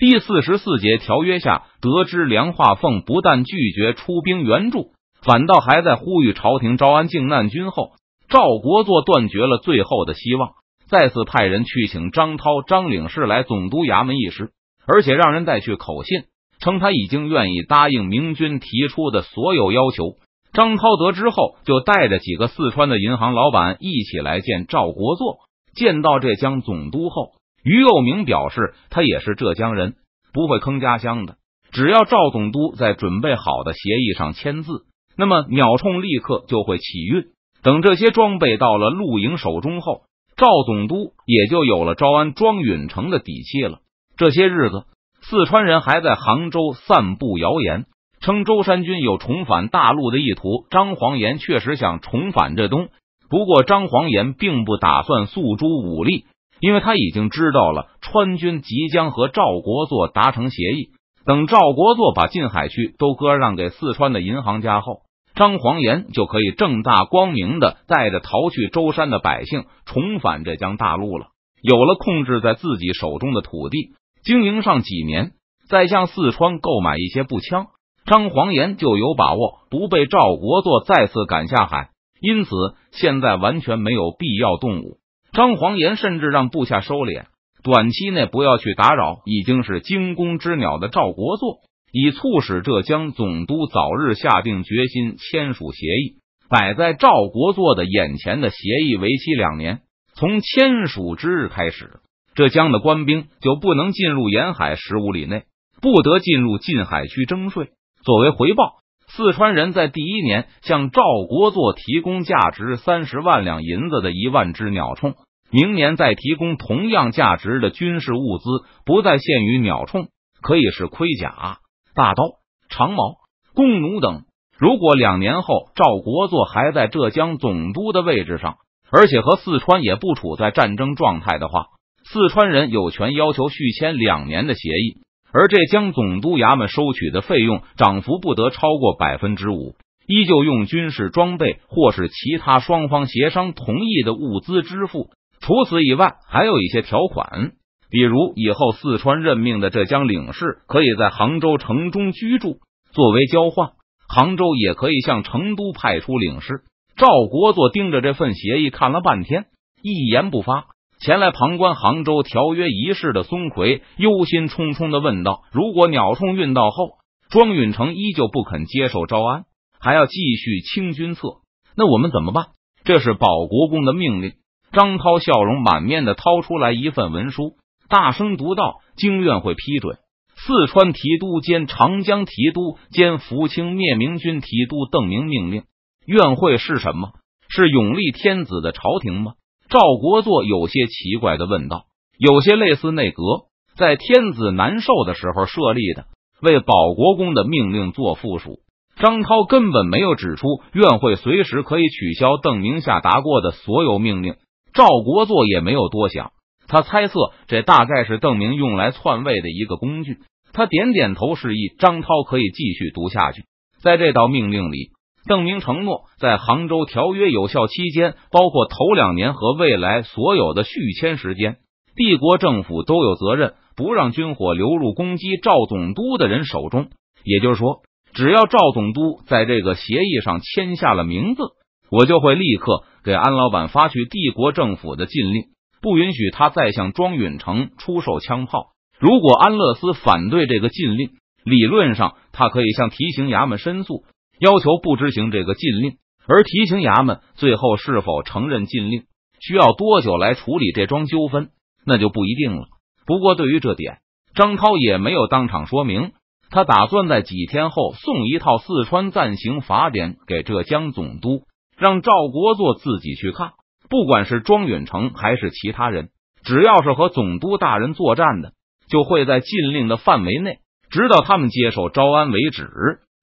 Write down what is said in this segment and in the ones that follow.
第四十四节条约下，得知梁化凤不但拒绝出兵援助，反倒还在呼吁朝廷招安靖难军后，赵国作断绝了最后的希望，再次派人去请张涛、张领事来总督衙门议事，而且让人带去口信，称他已经愿意答应明军提出的所有要求。张涛得知后，就带着几个四川的银行老板一起来见赵国作。见到浙江总督后，于右明表示，他也是浙江人，不会坑家乡的。只要赵总督在准备好的协议上签字，那么鸟铳立刻就会起运。等这些装备到了陆营手中后，赵总督也就有了招安庄允成的底气了。这些日子，四川人还在杭州散布谣言。称舟山军有重返大陆的意图，张黄岩确实想重返浙东，不过张黄岩并不打算诉诸武力，因为他已经知道了川军即将和赵国作达成协议，等赵国作把近海区都割让给四川的银行家后，张黄岩就可以正大光明的带着逃去舟山的百姓重返浙江大陆了。有了控制在自己手中的土地，经营上几年，再向四川购买一些步枪。张黄岩就有把握不被赵国作再次赶下海，因此现在完全没有必要动武。张黄岩甚至让部下收敛，短期内不要去打扰已经是惊弓之鸟的赵国作，以促使浙江总督早日下定决心签署协议。摆在赵国作的眼前的协议为期两年，从签署之日开始，浙江的官兵就不能进入沿海十五里内，不得进入禁海区征税。作为回报，四川人在第一年向赵国作提供价值三十万两银子的一万只鸟铳，明年再提供同样价值的军事物资，不再限于鸟铳，可以是盔甲、大刀、长矛、弓弩等。如果两年后赵国作还在浙江总督的位置上，而且和四川也不处在战争状态的话，四川人有权要求续签两年的协议。而浙江总督衙门收取的费用涨幅不得超过百分之五，依旧用军事装备或是其他双方协商同意的物资支付。除此以外，还有一些条款，比如以后四川任命的浙江领事可以在杭州城中居住，作为交换，杭州也可以向成都派出领事。赵国作盯着这份协议看了半天，一言不发。前来旁观杭州条约仪式的松奎忧心忡忡的问道：“如果鸟铳运到后，庄允成依旧不肯接受招安，还要继续清君侧，那我们怎么办？”这是保国公的命令。张涛笑容满面的掏出来一份文书，大声读道：“经院会批准，四川提督兼长江提督兼福清灭明军提督邓明命令。院会是什么？是永历天子的朝廷吗？”赵国作有些奇怪的问道：“有些类似内阁在天子难受的时候设立的，为保国公的命令做附属。”张涛根本没有指出院会随时可以取消邓明下达过的所有命令。赵国作也没有多想，他猜测这大概是邓明用来篡位的一个工具。他点点头示意张涛可以继续读下去。在这道命令里。邓明承诺，在杭州条约有效期间，包括头两年和未来所有的续签时间，帝国政府都有责任不让军火流入攻击赵总督的人手中。也就是说，只要赵总督在这个协议上签下了名字，我就会立刻给安老板发去帝国政府的禁令，不允许他再向庄允成出售枪炮。如果安乐斯反对这个禁令，理论上他可以向提刑衙门申诉。要求不执行这个禁令，而提刑衙门最后是否承认禁令，需要多久来处理这桩纠纷，那就不一定了。不过对于这点，张涛也没有当场说明，他打算在几天后送一套四川暂行法典给浙江总督，让赵国作自己去看。不管是庄允成还是其他人，只要是和总督大人作战的，就会在禁令的范围内，直到他们接受招安为止。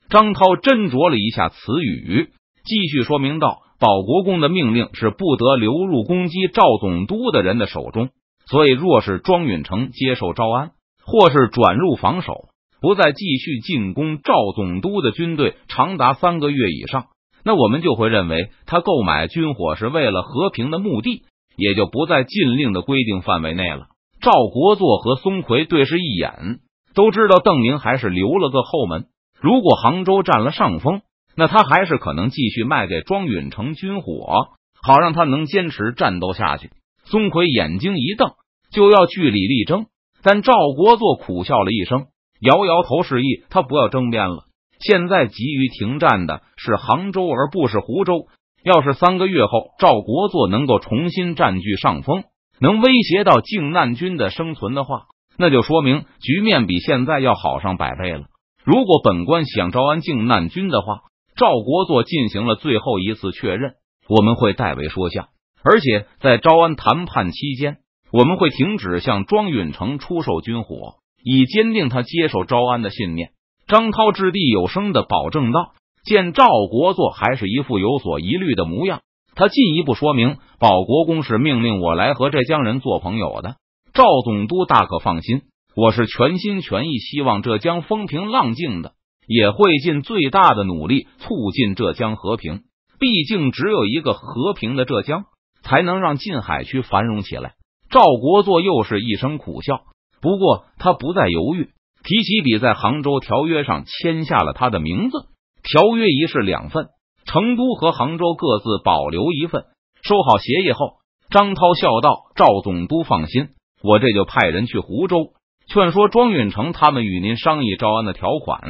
张涛斟酌了一下词语，继续说明道：“保国公的命令是不得流入攻击赵总督的人的手中，所以若是庄允成接受招安，或是转入防守，不再继续进攻赵总督的军队长达三个月以上，那我们就会认为他购买军火是为了和平的目的，也就不在禁令的规定范围内了。”赵国作和松奎对视一眼，都知道邓明还是留了个后门，如果杭州占了上风，那他还是可能继续卖给庄允成军火，好让他能坚持战斗下去。孙奎眼睛一瞪，就要据理力争，但赵国作苦笑了一声，摇摇头示意他不要争辩了。现在急于停战的是杭州，而不是湖州。要是三个月后赵国作能够重新占据上风，能威胁到靖难军的生存的话，那就说明局面比现在要好上百倍了。如果本官想招安靖难军的话，赵国作进行了最后一次确认，我们会代为说下。而且在招安谈判期间，我们会停止向庄允成出售军火，以坚定他接受招安的信念。张涛掷地有声的保证道。见赵国作还是一副有所疑虑的模样，他进一步说明：保国公是命令我来和浙江人做朋友的。赵总督大可放心，我是全心全意希望浙江风平浪静的，也会尽最大的努力促进浙江和平。毕竟，只有一个和平的浙江，才能让近海区繁荣起来。赵国作又是一声苦笑，不过他不再犹豫，提起笔在杭州条约上签下了他的名字。条约一式两份，成都和杭州各自保留一份。收好协议后，张涛笑道：“赵总督放心，我这就派人去湖州劝说庄允成他们与您商议招安的条款。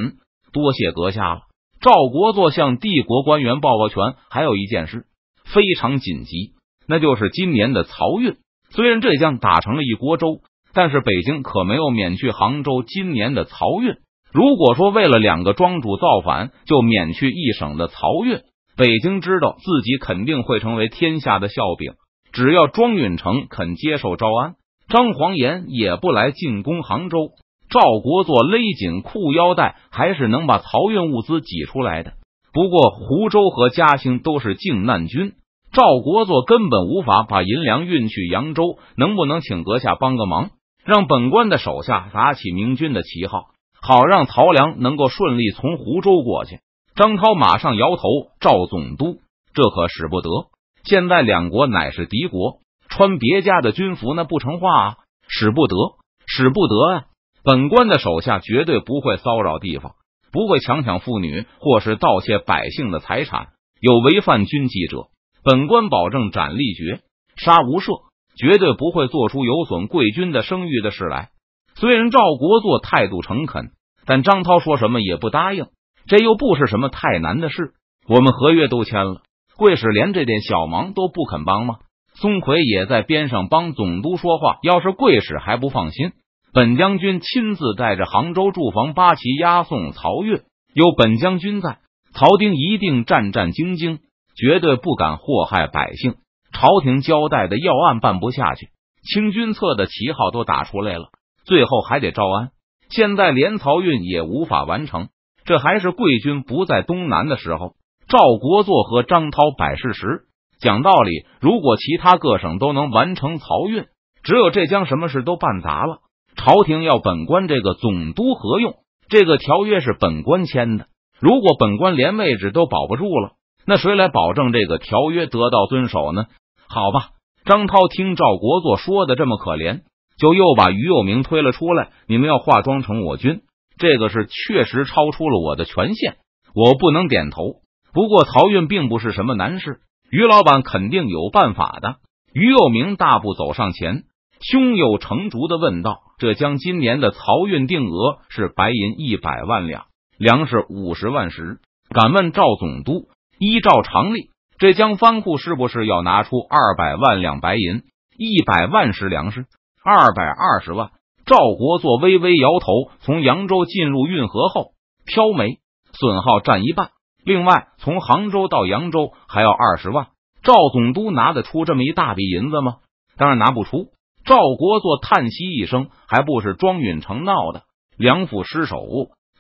多谢阁下了。”赵国作向帝国官员报告权，还有一件事非常紧急，那就是今年的漕运。虽然浙江打成了一锅粥，但是北京可没有免去杭州今年的漕运。如果说为了两个庄主造反就免去一省的漕运，北京知道自己肯定会成为天下的笑柄。只要庄允成肯接受招安，张黄岩也不来进攻杭州。赵国作勒紧裤腰带，还是能把漕运物资挤出来的。不过湖州和嘉兴都是靖难军，赵国作根本无法把银粮运去扬州。能不能请阁下帮个忙，让本官的手下打起明军的旗号？好让曹良能够顺利从湖州过去。张涛马上摇头：“赵总督，这可使不得。现在两国乃是敌国，穿别家的军服那不成话啊！使不得，使不得啊！本官的手下绝对不会骚扰地方，不会强抢妇女或是盗窃百姓的财产。有违反军纪者，本官保证斩立决，杀无赦，绝对不会做出有损贵军的声誉的事来。”虽然赵国作态度诚恳。但张涛说什么也不答应，这又不是什么太难的事。我们合约都签了，贵使连这点小忙都不肯帮吗？松奎也在边上帮总督说话。要是贵使还不放心，本将军亲自带着杭州驻防八旗押送曹运，有本将军在，曹丁一定战战兢兢，绝对不敢祸害百姓。朝廷交代的要案办不下去，清军侧的旗号都打出来了，最后还得招安。现在连漕运也无法完成，这还是贵军不在东南的时候。赵国作和张涛摆事实，讲道理。如果其他各省都能完成漕运，只有浙江什么事都办砸了。朝廷要本官这个总督何用？这个条约是本官签的，如果本官连位置都保不住了，那谁来保证这个条约得到遵守呢？好吧，张涛听赵国作说的这么可怜。就又把于右明推了出来。你们要化妆成我军，这个是确实超出了我的权限，我不能点头。不过漕运并不是什么难事，于老板肯定有办法的。于又明大步走上前，胸有成竹的问道：“浙江今年的漕运定额是白银一百万两，粮食五十万石。敢问赵总督，依照常例，浙江藩库是不是要拿出二百万两白银，一百万石粮食？”二百二十万。赵国作微微摇头。从扬州进入运河后，漂煤损耗占一半。另外，从杭州到扬州还要二十万。赵总督拿得出这么一大笔银子吗？当然拿不出。赵国作叹息一声：“还不是庄允成闹的。两府失守，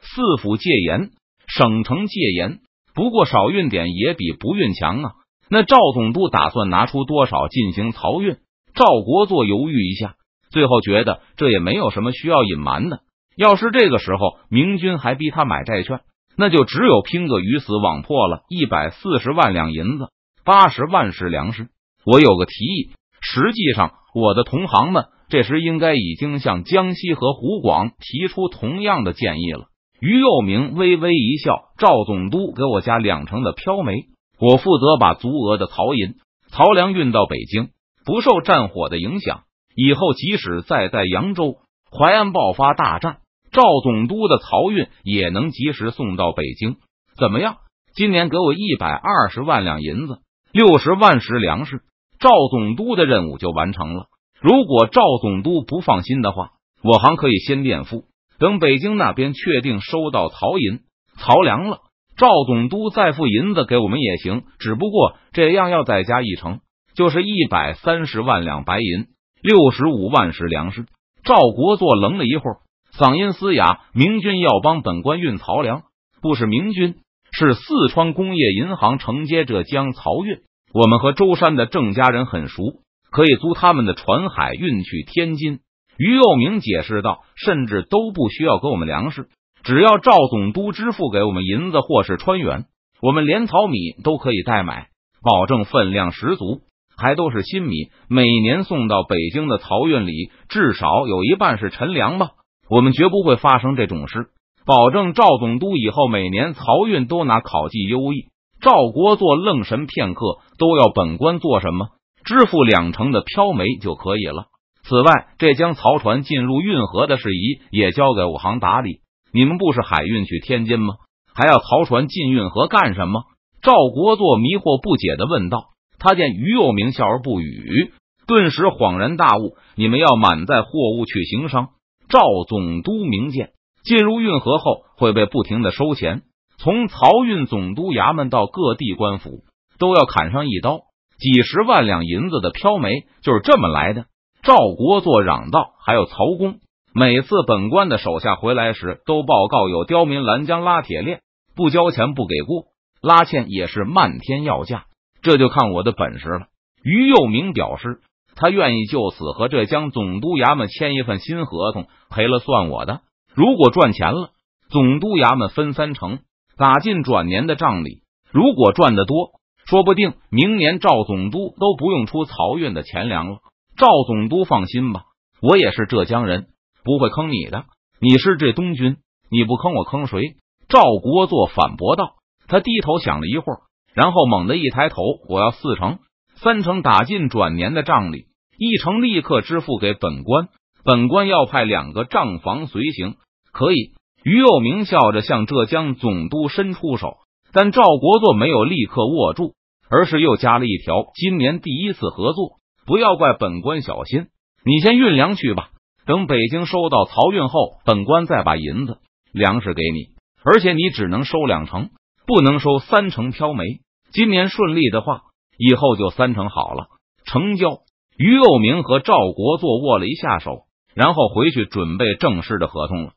四府戒严，省城戒严。不过少运点也比不运强啊。那赵总督打算拿出多少进行漕运？”赵国作犹豫一下。最后觉得这也没有什么需要隐瞒的。要是这个时候明军还逼他买债券，那就只有拼个鱼死网破了。一百四十万两银子，八十万石粮食。我有个提议，实际上我的同行们这时应该已经向江西和湖广提出同样的建议了。于右明微微一笑：“赵总督给我加两成的飘煤，我负责把足额的曹银、曹粮运到北京，不受战火的影响。以后即使再在扬州、淮安爆发大战，赵总督的漕运也能及时送到北京。怎么样？今年给我一百二十万两银子，六十万石粮食，赵总督的任务就完成了。如果赵总督不放心的话，我还可以先垫付。”等北京那边确定收到曹银、曹粮了，赵总督再付银子给我们也行。只不过这样要再加一成，就是一百三十万两白银，六十五万石粮食。赵国作愣了一会儿，嗓音嘶哑：“明军要帮本官运漕粮，不是明军，是四川工业银行承接浙江漕运。我们和舟山的郑家人很熟，可以租他们的船海运去天津。”于右明解释道：“甚至都不需要给我们粮食，只要赵总督支付给我们银子或是川元，我们连糙米都可以代买，保证分量十足，还都是新米。每年送到北京的漕运里，至少有一半是陈粮吧。我们绝不会发生这种事，保证赵总督以后每年漕运都拿考绩优异。”赵国做愣神片刻，都要本官做什么？支付两成的飘煤就可以了。此外，这将漕船进入运河的事宜也交给我行打理。你们不是海运去天津吗？还要漕船进运河干什么？赵国作迷惑不解的问道。他见于右明笑而不语，顿时恍然大悟：你们要满载货物去行商？赵总督明鉴，进入运河后会被不停的收钱，从漕运总督衙门到各地官府都要砍上一刀。几十万两银子的飘煤就是这么来的。赵国作嚷道：“还有曹公，每次本官的手下回来时，都报告有刁民拦江拉铁链，不交钱不给过，拉欠也是漫天要价。这就看我的本事了。”于右明表示，他愿意就此和浙江总督衙门签一份新合同，赔了算我的。如果赚钱了，总督衙门分三成，打进转年的账里；如果赚得多，说不定明年赵总督都不用出漕运的钱粮了。赵总督放心吧，我也是浙江人，不会坑你的。你是这东军，你不坑我坑谁？赵国作反驳道。他低头想了一会儿，然后猛地一抬头：“我要四成，三成打进转年的账里，一成立刻支付给本官。本官要派两个账房随行，可以。”于右明笑着向浙江总督伸出手，但赵国作没有立刻握住，而是又加了一条：“今年第一次合作。”不要怪本官小心，你先运粮去吧。等北京收到漕运后，本官再把银子、粮食给你。而且你只能收两成，不能收三成飘煤。今年顺利的话，以后就三成好了。成交。于右明和赵国作握了一下手，然后回去准备正式的合同了。